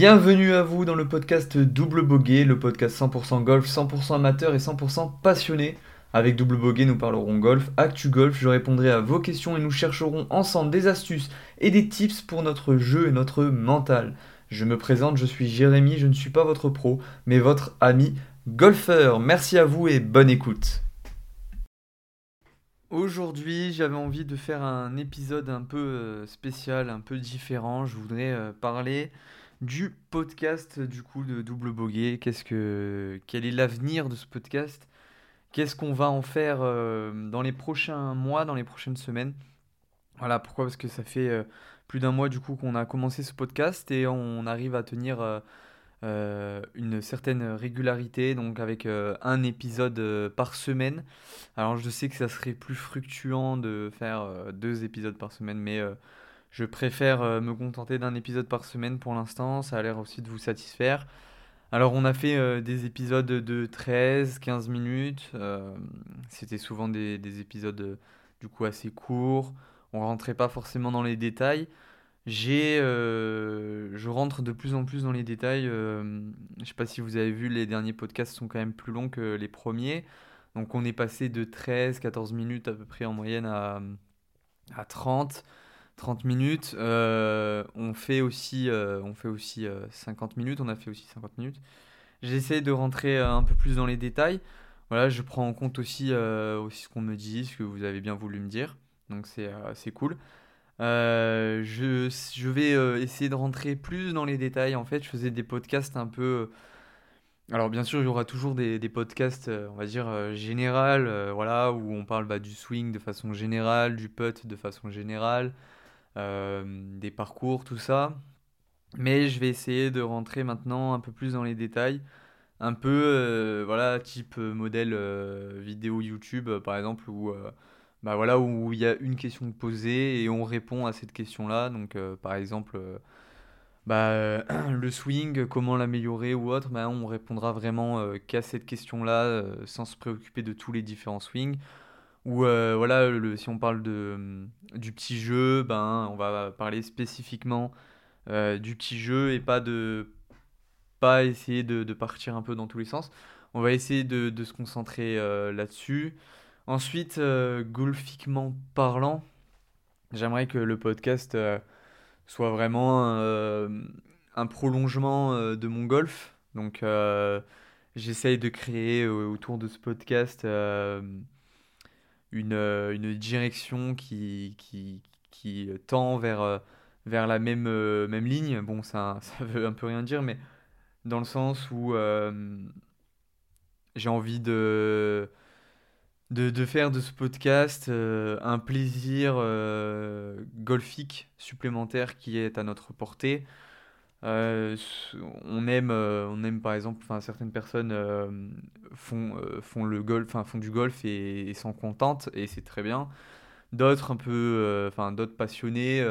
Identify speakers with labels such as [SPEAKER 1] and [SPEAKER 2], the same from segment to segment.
[SPEAKER 1] Bienvenue à vous dans le podcast Double Boguet, le podcast 100% golf, 100% amateur et 100% passionné. Avec Double Boguet, nous parlerons golf, actu golf, je répondrai à vos questions et nous chercherons ensemble des astuces et des tips pour notre jeu et notre mental. Je me présente, je suis Jérémy, je ne suis pas votre pro, mais votre ami golfeur. Merci à vous et bonne écoute. Aujourd'hui, j'avais envie de faire un épisode un peu euh, spécial, un peu différent. Je voudrais euh, parler du podcast du coup de Double Boguet. Qu'est-ce que, quel est l'avenir de ce podcast? Qu'est-ce qu'on va en faire euh, dans les prochains mois, dans les prochaines semaines? Voilà, pourquoi? Parce que ça fait euh, plus d'un mois du coup qu'on a commencé ce podcast et on arrive à tenir euh, une certaine régularité, donc avec un épisode par semaine. Alors je sais que ça serait plus fructuant de faire deux épisodes par semaine, mais je préfère euh, me contenter d'un épisode par semaine pour l'instant, ça a l'air aussi de vous satisfaire. Alors on a fait euh, des épisodes de 13, 15 minutes, euh, c'était souvent des, épisodes du coup assez courts, on rentrait pas forcément dans les détails. J'ai, je rentre de plus en plus dans les détails. je sais pas si vous avez vu, les derniers podcasts sont quand même plus longs que les premiers. Donc on est passé de 13, 14 minutes à peu près en moyenne à, à 30. 30 minutes. Euh, on fait aussi, euh, on fait aussi 50 euh, minutes. On a fait aussi 50 minutes. J'essaie de rentrer un peu plus dans les détails. Je prends en compte aussi, ce qu'on me dit, ce que vous avez bien voulu me dire. Donc c'est cool. je, vais essayer de rentrer plus dans les détails. En fait, je faisais des podcasts un peu. Alors bien sûr, il y aura toujours des, podcasts, on va dire, général, voilà, où on parle bah, du swing de façon générale, du putt de façon générale, euh, des parcours, tout ça. Mais je vais essayer de rentrer maintenant un peu plus dans les détails. Un peu, euh, voilà, type euh, modèle vidéo YouTube, par exemple, où bah voilà, où il y a une question posée et on répond à cette question-là. Donc, par exemple, bah, le swing, comment l'améliorer ou autre, bah, on répondra vraiment qu'à cette question-là sans se préoccuper de tous les différents swings. Ou euh, voilà, si on parle de, hum, du petit jeu, ben, on va parler spécifiquement euh, du petit jeu et pas de pas essayer de, partir un peu dans tous les sens. On va essayer de, de se concentrer euh, là-dessus. Ensuite, golfiquement parlant, j'aimerais que le podcast soit vraiment un prolongement de mon golf. Donc, j'essaye de créer autour de ce podcast une, euh, une direction qui, qui, qui tend vers, euh, vers la même, euh, même ligne. Bon, ça, ça veut un peu rien dire, mais dans le sens où j'ai envie de, de, de, faire de ce podcast un plaisir golfique supplémentaire qui est à notre portée. Euh, on aime, euh, on aime par exemple, enfin certaines personnes euh, font, font le golf, enfin font du golf et, sont contentes et c'est très bien. D'autres un peu, enfin d'autres passionnés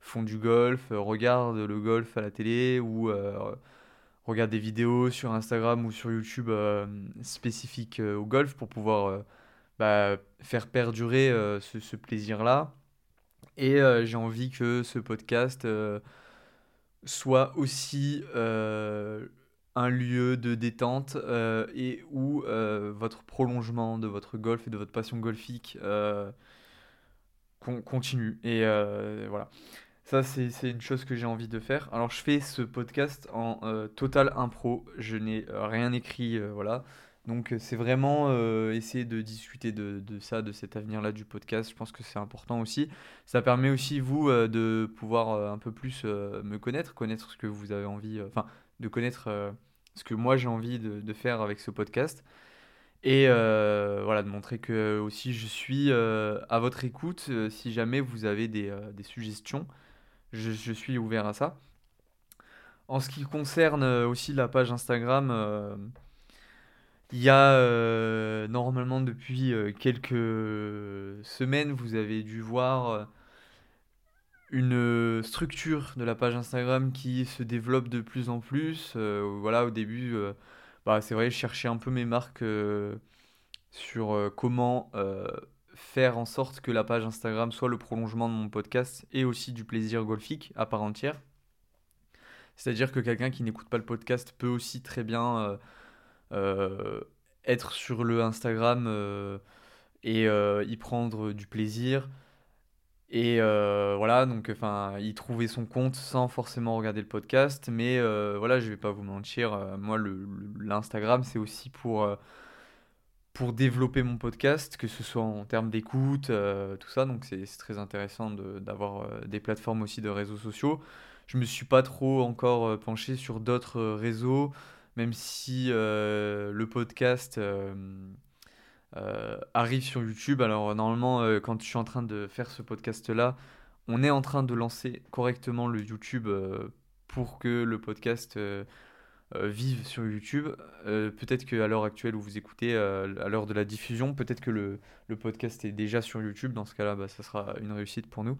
[SPEAKER 1] font du golf, regardent le golf à la télé ou regardent des vidéos sur Instagram ou sur YouTube spécifiques au golf pour pouvoir bah, faire perdurer ce, ce plaisir-là. Et j'ai envie que ce podcast soit aussi euh, un lieu de détente euh, et où euh, votre prolongement de votre golf et de votre passion golfique continue. Et voilà. Ça, c'est une chose que j'ai envie de faire. Alors, je fais ce podcast en total impro. Je n'ai rien écrit, voilà. Donc euh, c'est vraiment euh, essayer de discuter de, ça, de cet avenir-là du podcast. Je pense que c'est important aussi. Ça permet aussi, vous, euh, de pouvoir un peu plus me connaître, connaître ce que vous avez envie, enfin, de connaître ce que moi j'ai envie de, faire avec ce podcast. Et voilà, de montrer que aussi je suis à votre écoute si jamais vous avez des, suggestions. Je, suis ouvert à ça. En ce qui concerne aussi la page Instagram, il y a euh, normalement depuis euh, quelques semaines, vous avez dû voir euh, une structure de la page Instagram qui se développe de plus en plus. voilà, au début, bah, c'est vrai, je cherchais un peu mes marques sur comment faire en sorte que la page Instagram soit le prolongement de mon podcast et aussi du plaisir golfique à part entière. C'est-à-dire que quelqu'un qui n'écoute pas le podcast peut aussi très bien être sur le Instagram et y prendre du plaisir. Et voilà, donc enfin, y trouver son compte sans forcément regarder le podcast. Mais voilà, je vais pas vous mentir, moi, l'Instagram, c'est aussi pour, pour développer mon podcast, que ce soit en termes d'écoute, tout ça. Donc c'est très intéressant d'avoir des plateformes aussi de réseaux sociaux. Je me suis pas trop encore penché sur d'autres réseaux, même si le podcast euh, arrive sur YouTube. Alors normalement, euh, quand je suis en train de faire ce podcast-là, on est en train de lancer correctement le YouTube euh, pour que le podcast vive sur YouTube. peut-être qu'à l'heure actuelle où vous écoutez, à l'heure de la diffusion, peut-être que le, le, podcast est déjà sur YouTube. Dans ce cas-là, bah, ça sera une réussite pour nous.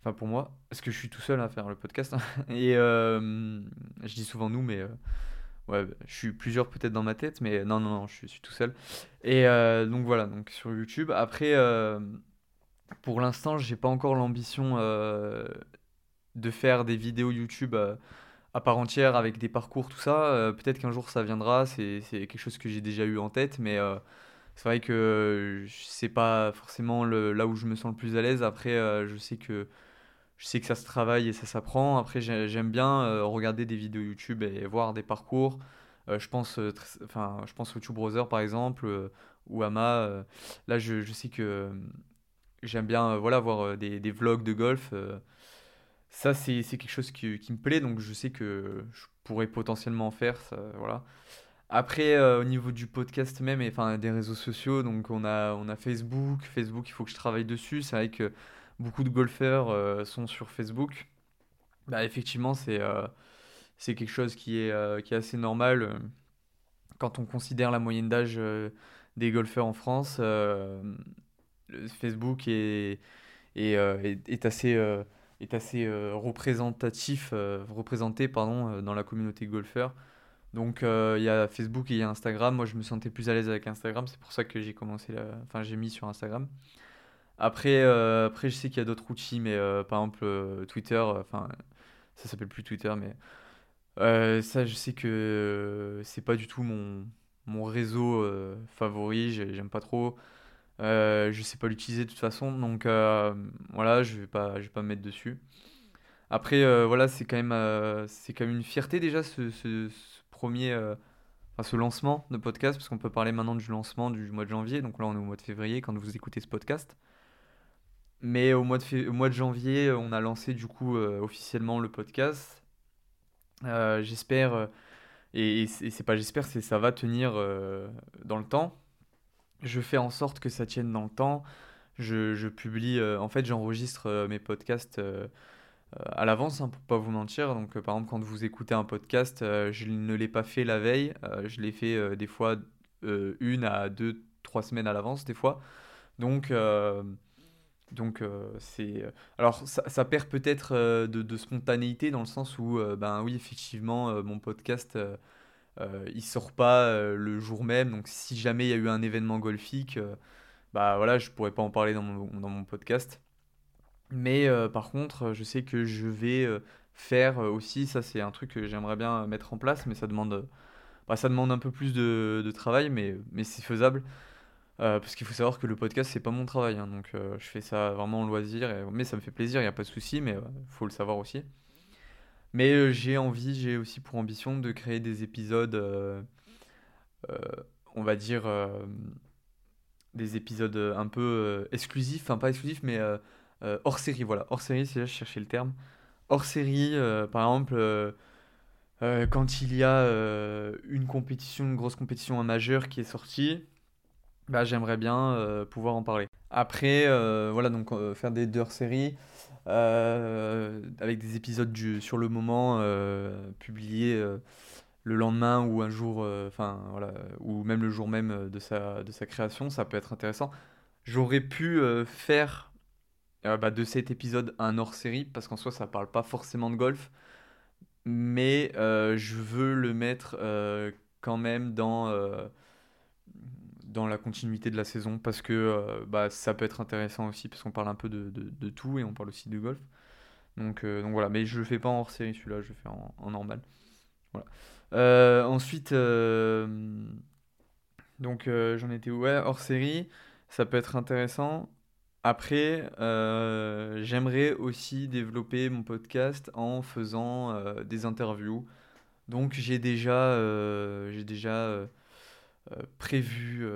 [SPEAKER 1] Enfin pour moi, parce que je suis tout seul à faire le podcast. Hein. Et je dis souvent nous, mais Ouais, je suis plusieurs peut-être dans ma tête, mais non, non, non, je suis, tout seul. Et euh, donc voilà, donc sur YouTube. Après, euh, pour l'instant, j'ai pas encore l'ambition euh, de faire des vidéos YouTube à part entière avec des parcours, tout ça. peut-être qu'un jour ça viendra, c'est quelque chose que j'ai déjà eu en tête, mais c'est vrai que c'est pas forcément le, là où je me sens le plus à l'aise. Après, je sais que je sais que ça se travaille et ça s'apprend. Après, j'aime bien euh, regarder des vidéos YouTube et voir des parcours. Euh, je, pense, euh, enfin, je pense au Tube Brother par exemple, ou Ama. là, je, je, sais que j'aime bien voilà, voir des, des, vlogs de golf. ça, c'est quelque chose qui, qui, me plaît, donc je sais que je pourrais potentiellement en faire. Voilà. Après, au niveau du podcast même, et enfin des réseaux sociaux, donc on a, on a Facebook. Facebook, il faut que je travaille dessus. C'est vrai que beaucoup de golfeurs euh, sont sur Facebook, bah, effectivement, c'est euh, c'est quelque chose qui est, euh, qui est assez normal quand on considère la moyenne d'âge des golfeurs en France. Facebook est, est, est, assez, est assez représentatif, représenté pardon, dans la communauté golfeur. Donc il y a Facebook et il y a Instagram. Moi je me sentais plus à l'aise avec Instagram, c'est pour ça que j'ai commencé, enfin j'ai mis sur Instagram. Après, euh, après, je sais qu'il y a d'autres outils, mais euh, par exemple euh, Twitter, enfin, ça s'appelle plus Twitter, mais ça, je sais que c'est pas du tout mon, mon réseau favori, j'aime pas trop. je sais pas l'utiliser de toute façon, donc voilà, je vais pas, je vais pas me mettre dessus. Après, voilà, c'est quand même, c'est quand même une fierté déjà ce, premier, ce lancement de podcast, parce qu'on peut parler maintenant du lancement du mois de janvier. Donc là, on est au mois de février quand vous écoutez ce podcast. Mais au mois de, mois de janvier, on a lancé du coup euh, officiellement le podcast. Euh, j'espère, euh, et, c'est pas j'espère, c'est ça va tenir dans le temps. Je fais en sorte que ça tienne dans le temps. Je, je publie, en fait, j'enregistre mes podcasts à l'avance, hein, pour pas vous mentir. Donc, par exemple, quand vous écoutez un podcast, je ne l'ai pas fait la veille. je l'ai fait des fois une à deux, trois semaines à l'avance, des fois. Donc, donc euh, c'est alors ça, perd peut-être euh, de, spontanéité dans le sens où euh, ben oui effectivement mon podcast il sort pas le jour même. Donc si jamais il y a eu un événement golfique bah voilà je pourrais pas en parler dans mon, dans mon podcast. Mais par contre je sais que je vais faire aussi ça c'est un truc que j'aimerais bien mettre en place mais ça demande bah, ça demande un peu plus de, de travail mais mais c'est faisable euh, parce qu'il faut savoir que le podcast, c'est pas mon travail. Hein, donc euh, je fais ça vraiment en loisir. mais ça me fait plaisir, il n'y a pas de souci, mais il euh, faut le savoir aussi. Mais j'ai envie, j'ai aussi pour ambition de créer des épisodes, on va dire, des épisodes un peu exclusifs, enfin pas exclusifs, mais hors série. Voilà, hors série, c'est là je cherchais le terme. Hors série, par exemple. quand il y a une compétition, une grosse compétition majeure qui est sortie, bah, j'aimerais bien euh, pouvoir en parler. Après, euh, voilà, donc euh, faire des deux séries avec des épisodes sur le moment publiés le lendemain ou un jour, enfin voilà, ou même le jour même de sa, de sa création, ça peut être intéressant. J'aurais pu faire bah, de cet épisode un hors-série parce qu'en soi ça parle pas forcément de golf, mais je veux le mettre quand même dans dans la continuité de la saison parce que euh, bah, ça peut être intéressant aussi parce qu'on parle un peu de, de, tout et on parle aussi de golf. Donc, donc voilà, mais je le fais pas en hors série celui-là, je le fais en, normal. Voilà. ensuite, donc j'en étais ouais, hors série, ça peut être intéressant. Après, j'aimerais aussi développer mon podcast en faisant des interviews. Donc j'ai déjà, j'ai déjà prévu,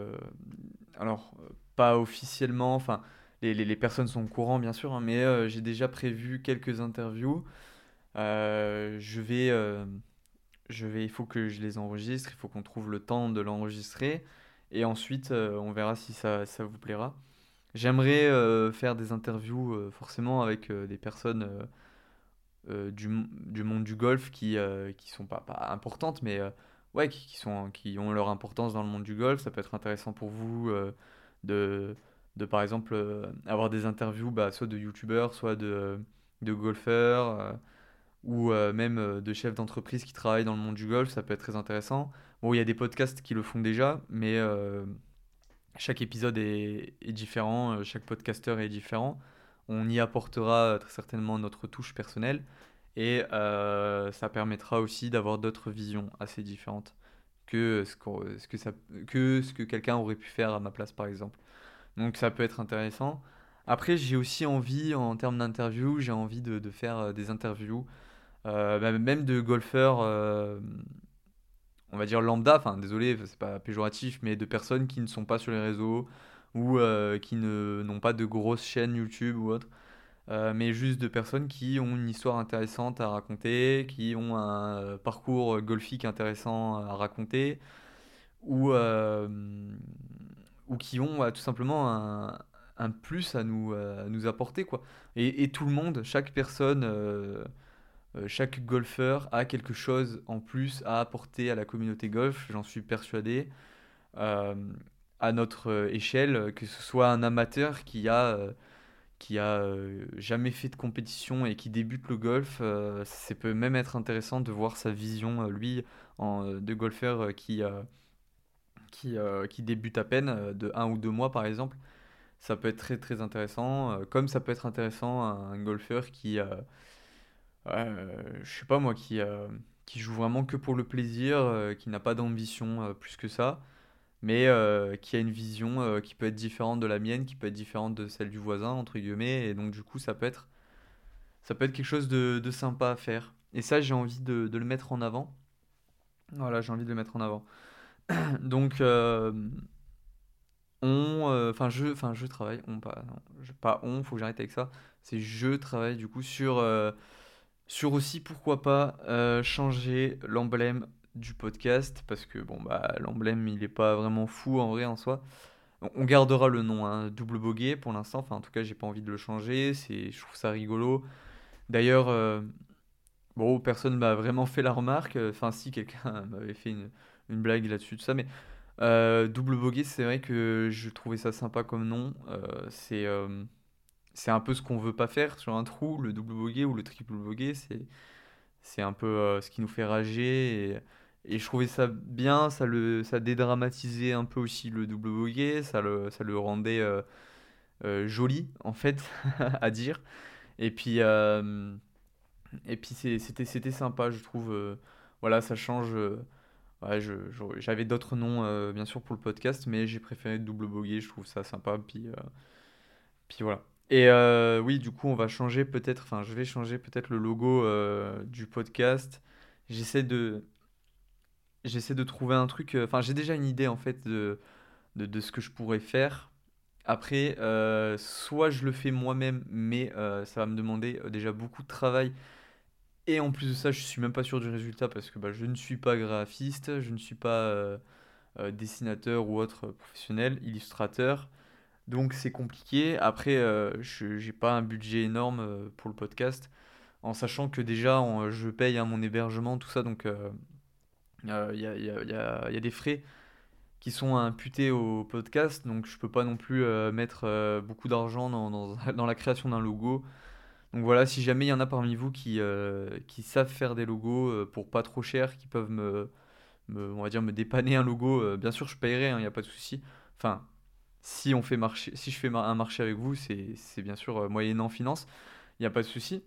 [SPEAKER 1] alors pas officiellement, enfin les, les, personnes sont au courant bien sûr, hein, mais j'ai déjà prévu quelques interviews. je vais, il faut que je les enregistre, il faut qu'on trouve le temps de l'enregistrer. Et ensuite, on verra si ça, ça vous plaira. J'aimerais faire des interviews forcément avec des personnes du, du, monde du golf qui, qui sont pas, pas importantes, mais ouais, qui, sont, qui ont leur importance dans le monde du golf. Ça peut être intéressant pour vous de, de, par exemple, avoir des interviews bah, soit de youtubeurs, soit de, golfeurs, ou même de chefs d'entreprise qui travaillent dans le monde du golf. Ça peut être très intéressant. Bon, il y a des podcasts qui le font déjà, mais chaque épisode est, est différent, chaque podcasteur est différent. On y apportera très certainement notre touche personnelle et ça permettra aussi d'avoir d'autres visions assez différentes que ce, que, quelqu'un aurait pu faire à ma place par exemple. Donc ça peut être intéressant. Après, j'ai aussi envie, en termes d'interview, j'ai envie de, faire des interviews, euh, même de golfeurs, euh, on va dire lambda, enfin désolé, c'est pas péjoratif, mais de personnes qui ne sont pas sur les réseaux ou euh, qui n'ont pas de grosses chaînes YouTube ou autre. Mais juste de personnes qui ont une histoire intéressante à raconter, qui ont un parcours golfique intéressant à raconter, ou, ou qui ont tout simplement un, un plus à nous, à nous apporter. Quoi. Et, tout le monde, chaque personne, euh, euh, chaque golfeur a quelque chose en plus à apporter à la communauté golf, j'en suis persuadé. Euh, à notre échelle, que ce soit un amateur qui a, qui a jamais fait de compétition et qui débute le golf, ça peut même être intéressant de voir sa vision, lui, en, de golfeur qui, qui, qui débute à peine, de un ou deux mois par exemple ça peut être très très intéressant. Euh, comme ça peut être intéressant un, golfeur qui, euh, je sais pas moi, qui, euh, qui joue vraiment que pour le plaisir, qui n'a pas d'ambition plus que ça, mais qui a une vision qui peut être différente de la mienne, qui peut être différente de celle du voisin, entre guillemets, et donc du coup ça peut être, ça peut être quelque chose de, de sympa à faire. Et ça, j'ai envie de, de, le mettre en avant. Voilà, j'ai envie de le mettre en avant. donc, on, euh, enfin je, je travaille, on pas, pas on, faut que j'arrête avec ça. C'est je travaille du coup sur, euh, sur aussi pourquoi pas euh, changer l'emblème du podcast parce que bon bah l'emblème il est pas vraiment fou en vrai en soi. On gardera le nom, hein, double boguet pour l'instant. Enfin en tout cas j'ai pas envie de le changer. C'est, je trouve ça rigolo. D'ailleurs, bon personne m'a vraiment fait la remarque. Enfin si quelqu'un m'avait fait une, une blague là-dessus tout ça, mais euh, double bogey, c'est vrai que je trouvais ça sympa comme nom. Euh, c'est euh, c'est un peu ce qu'on veut pas faire sur un trou, le double bogey ou le triple bogey, c'est c'est un peu ce qui nous fait rager et je trouvais ça bien, ça le ça dédramatisait un peu aussi le double bogey, ça le ça le rendait joli en fait à dire. Et puis et puis c'était sympa, je trouve voilà, ça change j'avais d'autres noms, euh, bien sûr, pour le podcast, mais j'ai préféré Double Bogey, je trouve ça sympa. Puis, euh, puis voilà. Et euh, oui, du coup, on va changer peut-être, enfin, je vais changer peut-être le logo du podcast. J'essaie de, j'essaie de trouver un truc, enfin, j'ai déjà une idée en fait de, de, ce que je pourrais faire. Après, soit je le fais moi-même, mais ça va me demander déjà beaucoup de travail et en plus de ça, je suis même pas sûr du résultat parce que bah, je ne suis pas graphiste, je ne suis pas euh, euh, dessinateur ou autre professionnel, illustrateur. Donc c'est compliqué. Après, euh, je n'ai pas un budget énorme pour le podcast, en sachant que déjà je paye à mon hébergement, tout ça. Donc il y a, y, a, des frais qui sont imputés au podcast. Donc je peux pas non plus mettre beaucoup d'argent dans, la création d'un logo. Donc voilà, si jamais il y en a parmi vous qui, euh, savent faire des logos euh, pour pas trop cher, qui peuvent me, on va dire, me dépanner un logo, euh, bien sûr je paierai, il hein, n'y a pas de souci. Enfin, si, on fait si je fais un marché avec vous, c'est bien sûr moyennant finance, il n'y a pas de souci.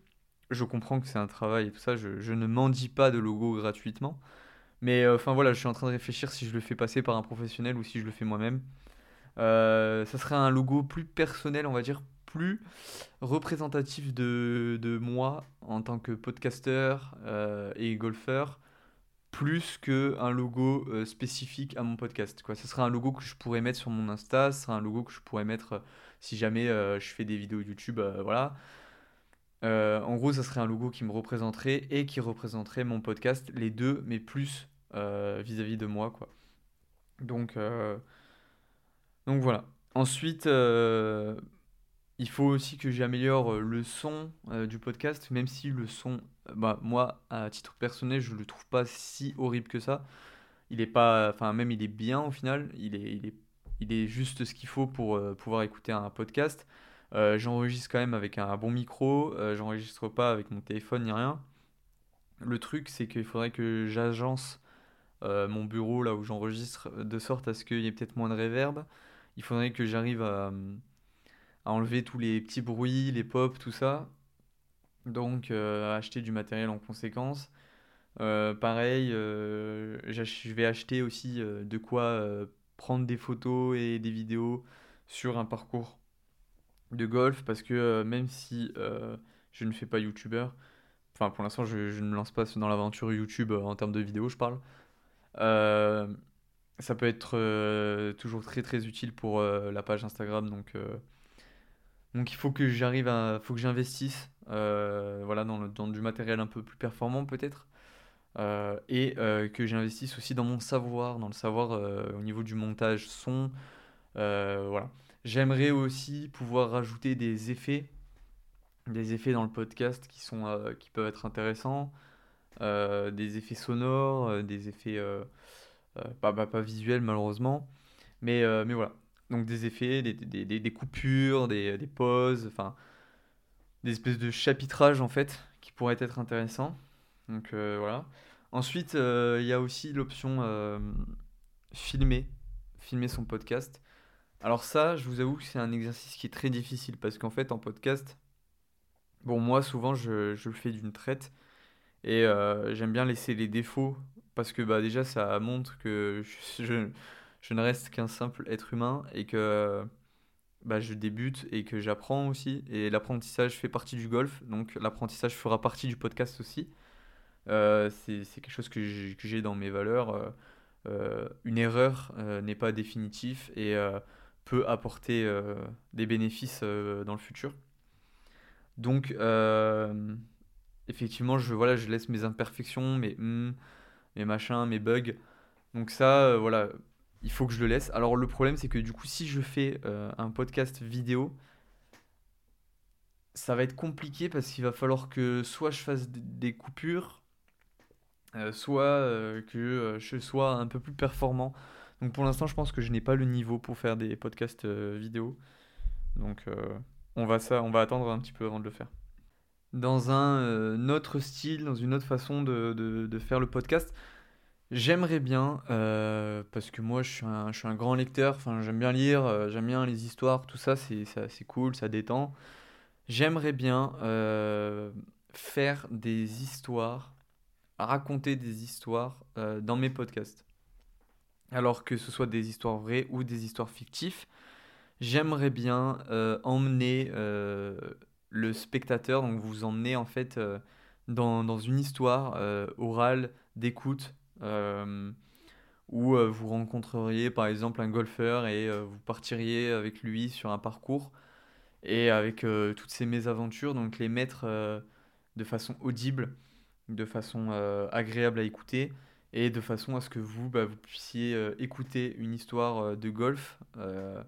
[SPEAKER 1] je comprends que c'est un travail et tout ça, je, je ne m'en dis pas de logo gratuitement. Mais euh, enfin voilà, je suis en train de réfléchir si je le fais passer par un professionnel ou si je le fais moi-même. Euh, ça serait un logo plus personnel, on va dire, plus représentatif de, de moi en tant que podcasteur euh, et golfeur, plus qu'un logo spécifique à mon podcast. Quoi. Ce serait un logo que je pourrais mettre sur mon Insta, ce serait un logo que je pourrais mettre si jamais je fais des vidéos YouTube, voilà. Euh, en gros, ça serait un logo qui me représenterait et qui représenterait mon podcast, les deux, mais plus euh, vis-à-vis de moi, quoi. Donc, euh, donc voilà. Ensuite, il faut aussi que j'améliore le son du podcast, même si le son, bah, moi, à titre personnel, je le trouve pas si horrible que ça. Il est pas, enfin, même il est bien au final. Il est, il est, il est juste ce qu'il faut pour pouvoir écouter un podcast. Euh, j'enregistre quand même avec un bon micro. euh, j'enregistre pas avec mon téléphone ni rien. Le truc, c'est qu'il faudrait que j'agence euh, mon bureau là où j'enregistre de sorte à ce qu'il y ait peut-être moins de réverb. Il faudrait que j'arrive à, à enlever tous les petits bruits, les pops, tout ça. Donc, acheter du matériel en conséquence. Pareil, je vais acheter aussi de quoi prendre des photos et des vidéos sur un parcours de golf parce que euh, même si euh, je ne fais pas youtubeur, enfin pour l'instant je, ne lance pas dans l'aventure YouTube euh, en termes de vidéos, je parle. Ça peut être toujours très très utile pour la page Instagram donc donc il faut que j'arrive à faut que j'investisse voilà dans, le- dans du matériel un peu plus performant peut-être et que j'investisse aussi dans mon savoir dans le savoir au niveau du montage son voilà j'aimerais aussi pouvoir rajouter des effets des effets dans le podcast qui sont euh, qui peuvent être intéressants. Euh, des effets sonores euh, des effets pas, pas, visuels malheureusement. Mais, mais voilà. Donc des effets des, des, des- des coupures des, pauses enfin des espèces de chapitrages en fait qui pourraient être intéressants. Donc voilà. Ensuite il y a aussi l'option filmer filmer son podcast alors ça je vous avoue que c'est un exercice qui est très difficile parce qu'en fait en podcast bon moi souvent je, le fais d'une traite et euh, j'aime bien laisser les défauts parce que bah déjà ça montre que je, ne reste qu'un simple être humain et que bah, je débute et que j'apprends aussi. Et l'apprentissage fait partie du golf, donc l'apprentissage fera partie du podcast aussi. Euh, c'est, quelque chose que j'ai, dans mes valeurs. Euh, une erreur n'est pas définitive et peut apporter euh, des bénéfices euh, dans le futur. Donc, euh, effectivement, je, voilà, je laisse mes imperfections, mes, hum, mes machins, mes bugs. Donc ça, voilà, il faut que je le laisse. Alors le problème, c'est que du coup, si je fais un podcast vidéo, ça va être compliqué parce qu'il va falloir que soit je fasse des coupures, soit que je sois un peu plus performant. Donc pour l'instant, je pense que je n'ai pas le niveau pour faire des podcasts euh, vidéo. Donc euh, on va ça, on va attendre un petit peu avant de le faire. Dans un euh, autre style, dans une autre façon de, faire le podcast, J'aimerais bien, parce que moi je suis un, grand lecteur, j'aime bien lire, j'aime bien les histoires, tout ça c'est cool, ça détend. J'aimerais bien faire des histoires, raconter des histoires dans mes podcasts. Alors que ce soit des histoires vraies ou des histoires fictives, j'aimerais bien euh, emmener euh, le spectateur, donc vous emmener en fait euh, dans, une histoire orale d'écoute où vous rencontreriez par exemple un golfeur et vous partiriez avec lui sur un parcours et avec toutes ces mésaventures, donc les mettre de façon audible, de façon agréable à écouter et de façon à ce que vous, bah, vous puissiez euh, écouter une histoire euh, de golf. euh,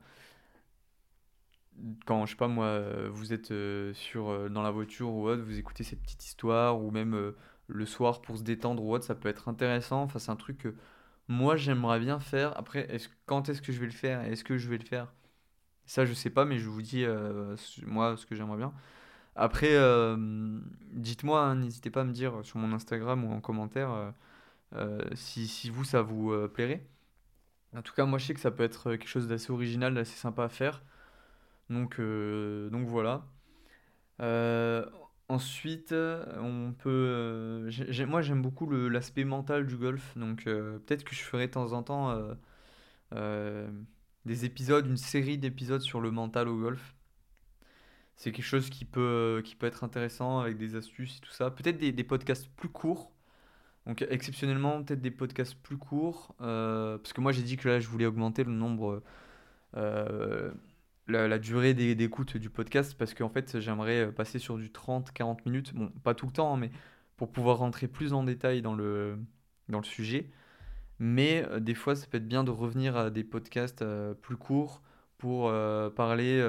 [SPEAKER 1] quand, je sais pas moi, vous êtes sur, dans la voiture ou autre, vous écoutez cette petite histoire, ou même le soir pour se détendre ou autre, ça peut être intéressant. Enfin, c'est un truc que moi j'aimerais bien faire. Après, quand est-ce que je vais le faire? Est-ce que je vais le faire? Ça, je sais pas, mais je vous dis moi ce que j'aimerais bien. Après, dites-moi, hein, n'hésitez pas à me dire sur mon Instagram ou en commentaire si, si vous ça vous euh, plairait. En tout cas, moi je sais que ça peut être quelque chose d'assez original, d'assez sympa à faire. Donc, euh, donc voilà. Euh, Ensuite, on peut. moi, j'aime beaucoup l'aspect mental du golf, donc peut-être que je ferai de temps en temps des épisodes, une série d'épisodes sur le mental au golf. C'est quelque chose qui peut, être intéressant avec des astuces et tout ça. Peut-être des podcasts plus courts. Donc exceptionnellement, peut-être des podcasts plus courts. Euh, parce que moi j'ai dit que là je voulais augmenter le nombre, euh, la, durée d'écoute du podcast. Parce qu'en fait j'aimerais passer sur du 30-40 minutes. Bon, pas tout le temps, hein, mais pour pouvoir rentrer plus en détail dans le, dans le sujet. Mais euh, des fois, ça peut être bien de revenir à des podcasts euh, plus courts pour euh, parler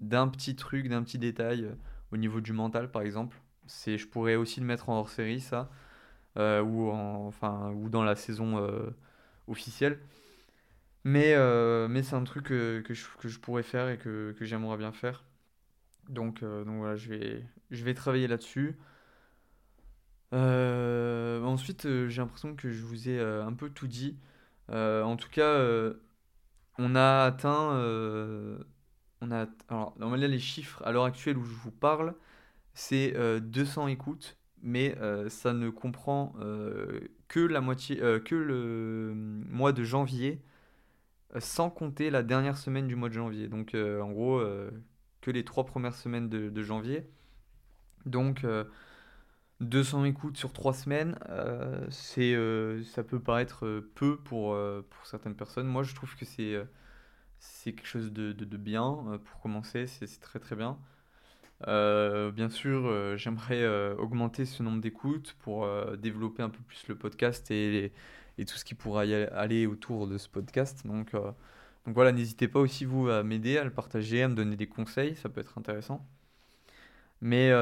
[SPEAKER 1] d'un petit truc, d'un petit détail au niveau du mental, par exemple. Je pourrais aussi le mettre en hors série, ça, ou, en, enfin, ou dans la saison officielle. Mais, mais c'est un truc que, que, je, que, je, pourrais faire et que, que j'aimerais bien faire. Donc, donc voilà, je vais, je vais travailler là-dessus. Euh, ensuite, euh, j'ai l'impression que je vous ai euh, un peu tout dit. en tout cas, on a atteint. on a, alors, normalement, les chiffres à l'heure actuelle où je vous parle, c'est 200 écoutes, mais ça ne comprend que la moitié, que le mois de janvier, sans compter la dernière semaine du mois de janvier. Donc, en gros, que les trois premières semaines de, janvier. Donc, 200 écoutes sur 3 semaines, euh, c'est, euh, ça peut paraître euh, peu pour, pour certaines personnes. Moi, je trouve que c'est, c'est quelque chose de, de, bien pour commencer, c'est, c'est très très bien. Bien sûr, j'aimerais augmenter ce nombre d'écoutes pour développer un peu plus le podcast et, tout ce qui pourra aller autour de ce podcast. Donc, donc voilà, n'hésitez pas aussi vous à m'aider, à le partager, à me donner des conseils, ça peut être intéressant. Mais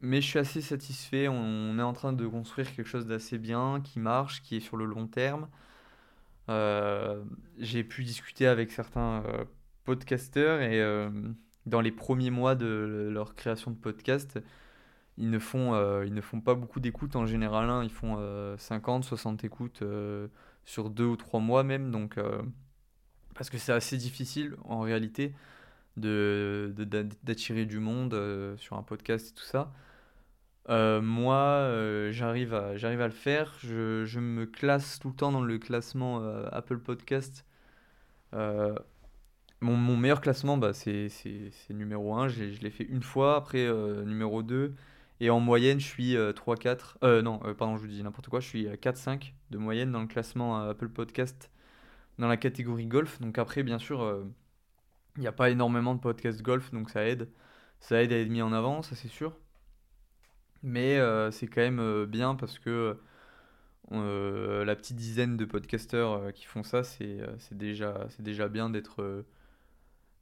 [SPEAKER 1] mais je suis assez satisfait. On est en train de construire quelque chose d'assez bien, qui marche, qui est sur le long terme. Euh, j'ai pu discuter avec certains euh, podcasteurs et euh, dans les premiers mois de leur création de podcast, ils ne font, ils ne font pas beaucoup d'écoutes en général. Hein. ils font 50, 60 écoutes sur deux ou trois mois même. Donc, parce que c'est assez difficile en réalité de, d'attirer du monde sur un podcast et tout ça. Euh, moi, euh, j'arrive à, à le faire. Je, je me classe tout le temps dans le classement euh, Apple Podcast. Mon, meilleur classement, bah, c'est, numéro 1. je l'ai fait une fois, après numéro 2. Et en moyenne, je suis 3-4. non, pardon, je vous dis n'importe quoi. Je suis 4-5 de moyenne dans le classement Apple Podcast dans la catégorie golf. Donc après, bien sûr, il n'y a pas énormément de podcasts golf, donc ça aide. Ça aide à être mis en avant, ça c'est sûr. Mais euh, c'est quand même euh, bien parce que euh, la petite dizaine de podcasteurs qui font ça, c'est déjà bien d'être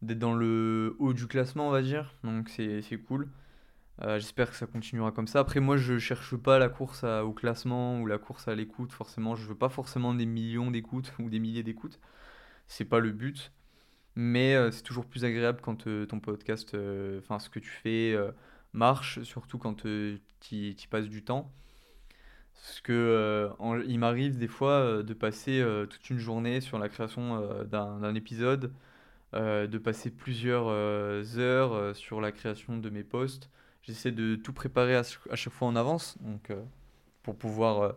[SPEAKER 1] d'être dans le haut du classement, on va dire. Donc c'est cool. J'espère que ça continuera comme ça. Après, moi, je cherche pas la course au classement ou la course à l'écoute. Forcément, je veux pas forcément des millions d'écoutes ou des milliers d'écoutes. C'est pas le but. Mais c'est toujours plus agréable quand ton podcast, enfin, ce que tu fais marche, surtout quand euh, tu y passes du temps. Parce que euh, il m'arrive des fois euh, de passer toute une journée sur la création d'un épisode, de passer plusieurs heures sur la création de mes posts. J'essaie de tout préparer à, chaque fois en avance, donc pour pouvoir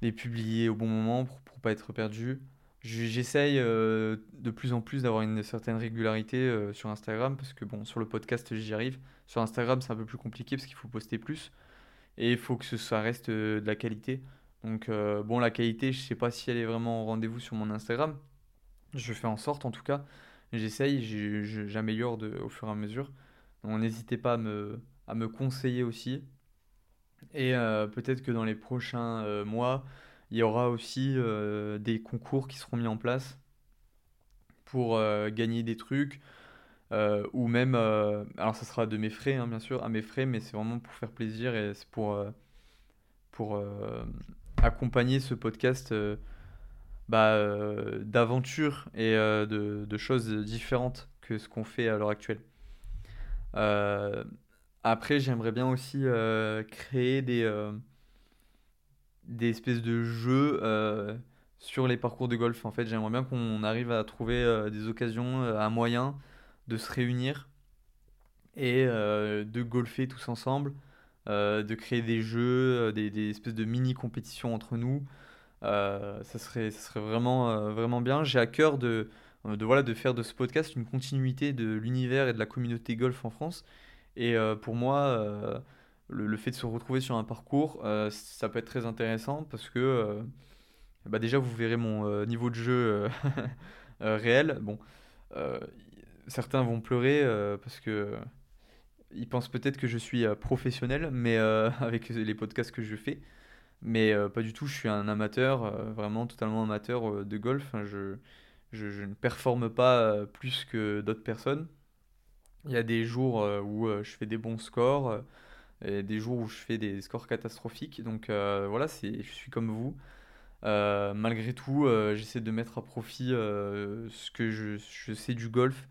[SPEAKER 1] les publier au bon moment, pour, ne pas être perdu. J'essaye de plus en plus d'avoir une certaine régularité sur Instagram, parce que bon, sur le podcast, j'y arrive. Sur Instagram, c'est un peu plus compliqué parce qu'il faut poster plus et il faut que ça reste euh, de la qualité. Donc, euh, bon, la qualité, je sais pas si elle est vraiment au rendez-vous sur mon Instagram. Je fais en sorte, en tout cas. J'essaye, j'améliore au fur et à mesure. Donc, n'hésitez pas à me, conseiller aussi. Et euh, peut-être que dans les prochains mois, il y aura aussi des concours qui seront mis en place pour gagner des trucs. Euh, ou même, euh, alors ça sera de mes frais, hein, bien sûr, à mes frais, mais c'est vraiment pour faire plaisir et c'est euh, pour accompagner ce podcast bah, d'aventures et de, de, choses différentes que ce qu'on fait à l'heure actuelle. après, j'aimerais bien aussi créer des, des espèces de jeux sur les parcours de golf. En fait, j'aimerais bien qu'on arrive à trouver des occasions, un moyen de se réunir et de golfer tous ensemble, de créer des jeux, des, des espèces de mini compétitions entre nous. Ça serait, ça serait vraiment, vraiment bien. J'ai à cœur de, de, voilà, de faire de ce podcast une continuité de l'univers et de la communauté golf en France. Et pour moi, le, fait de se retrouver sur un parcours, euh, ça peut être très intéressant parce que euh, bah déjà vous verrez mon euh, niveau de jeu réel. Bon, certains vont pleurer parce que ils pensent peut-être que je suis professionnel, mais avec les podcasts que je fais. Mais pas du tout, je suis un amateur, vraiment totalement amateur de golf. je, je, je, ne performe pas plus que d'autres personnes. Il y a des jours où je fais des bons scores et des jours où je fais des scores catastrophiques. Donc euh, voilà, je suis comme vous. Euh, malgré tout, euh, j'essaie de mettre à profit ce que je, je, sais du golf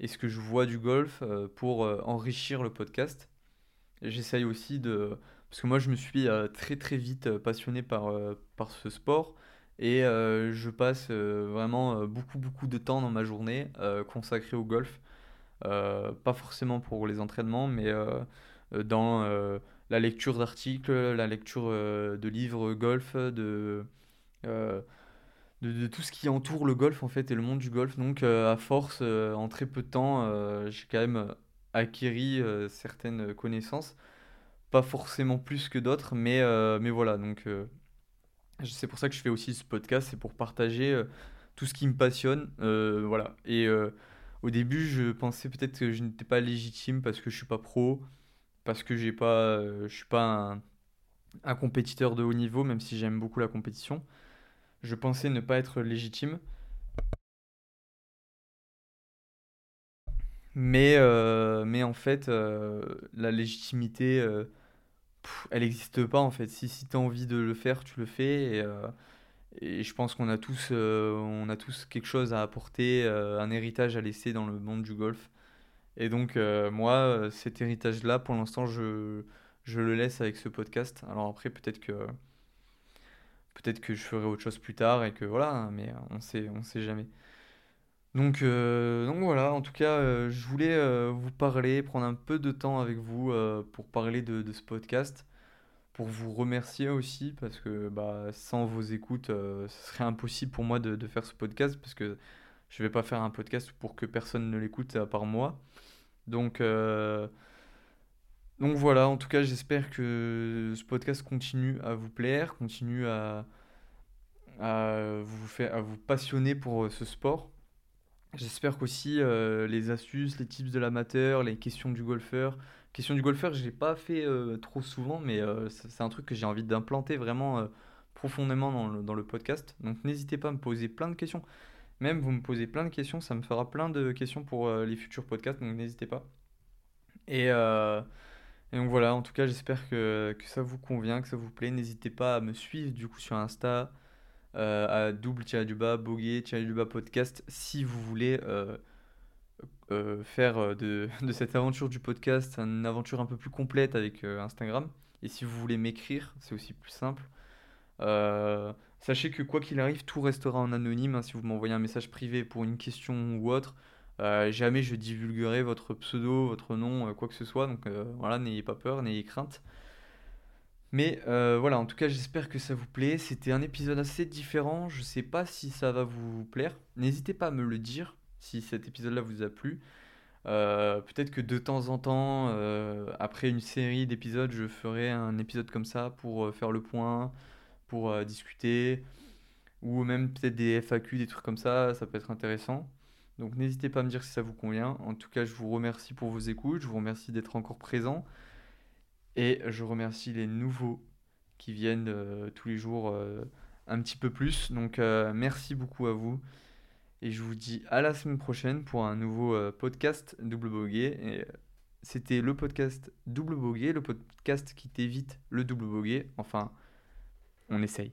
[SPEAKER 1] et ce que je vois du golf pour enrichir le podcast. J'essaye aussi de... Parce que moi, je me suis très très vite passionné par, par ce sport. Et je passe vraiment beaucoup beaucoup de temps dans ma journée consacré au golf. pas forcément pour les entraînements, mais euh, dans euh, la lecture d'articles, la lecture euh, de livres golf, de, de, tout ce qui entoure le golf en fait et le monde du golf. Donc à force, en très peu de temps, j'ai quand même acquéri certaines connaissances. Pas forcément plus que d'autres, mais, mais voilà. Donc c'est pour ça que je fais aussi ce podcast, c'est pour partager tout ce qui me passionne. voilà. Et au début, je pensais peut-être que je n'étais pas légitime parce que je suis pas pro, parce que j'ai pas, euh, je suis pas un, compétiteur de haut niveau, même si j'aime beaucoup la compétition. Je pensais ne pas être légitime. Mais, euh, mais en fait, euh, la légitimité, elle n'existe pas en fait. Si, si tu as envie de le faire, tu le fais. Et, et je pense qu'on a, tous, on a tous quelque chose à apporter, un héritage à laisser dans le monde du golf. Et donc, euh, moi, euh, cet héritage-là, pour l'instant, je, je le laisse avec ce podcast. Alors après, peut-être que, peut-être que je ferai autre chose plus tard et que voilà, mais on sait, on sait jamais. Donc, euh, donc voilà, en tout cas, je voulais vous parler, prendre un peu de temps avec vous pour parler de, ce podcast, pour vous remercier aussi, parce que bah, sans vos écoutes, ce serait impossible pour moi de, faire ce podcast, parce que je vais pas faire un podcast pour que personne ne l'écoute à part moi. Donc, euh, donc voilà, en tout cas, j'espère que ce podcast continue à vous plaire, continue à, vous, passionner pour euh, ce sport. J'espère qu'aussi euh, les astuces, les tips de l'amateur, les questions du golfeur. Question du golfeur, je ne l'ai pas fait trop souvent, mais c'est un truc que j'ai envie d'implanter vraiment profondément dans le, dans le, podcast. Donc n'hésitez pas à me poser plein de questions. Même vous me posez plein de questions, ça me fera plein de questions pour euh, les futurs podcasts, donc n'hésitez pas. Euh, et, donc voilà, en tout cas j'espère que, que, ça vous convient, que ça vous plaît. N'hésitez pas à me suivre du coup sur Insta, euh, à double-du-bas, boguet-du-bas podcast, si vous voulez faire de, de, cette aventure du podcast une aventure un peu plus complète avec Instagram. Et si vous voulez m'écrire, c'est aussi plus simple. Sachez que quoi qu'il arrive, tout restera en anonyme. Hein, si vous m'envoyez un message privé pour une question ou autre, euh, jamais je divulguerai votre pseudo, votre nom, euh, quoi que ce soit. Donc euh, voilà, n'ayez pas peur, n'ayez crainte. Mais voilà, en tout cas, j'espère que ça vous plaît. C'était un épisode assez différent. Je sais pas si ça va vous plaire. N'hésitez pas à me le dire si cet épisode-là vous a plu. Peut-être que de temps en temps, après une série d'épisodes, je ferai un épisode comme ça pour faire le point, pour euh, discuter, ou même peut-être des FAQ, des trucs comme ça, ça peut être intéressant. Donc n'hésitez pas à me dire si ça vous convient. En tout cas, je vous remercie pour vos écoutes, je vous remercie d'être encore présent, et je remercie les nouveaux qui viennent euh, tous les jours euh, un petit peu plus. Donc merci beaucoup à vous. Et je vous dis à la semaine prochaine pour un nouveau podcast Double Boguet. C'était le podcast Double Boguet, le podcast qui t'évite le double boguet. Enfin, on essaye.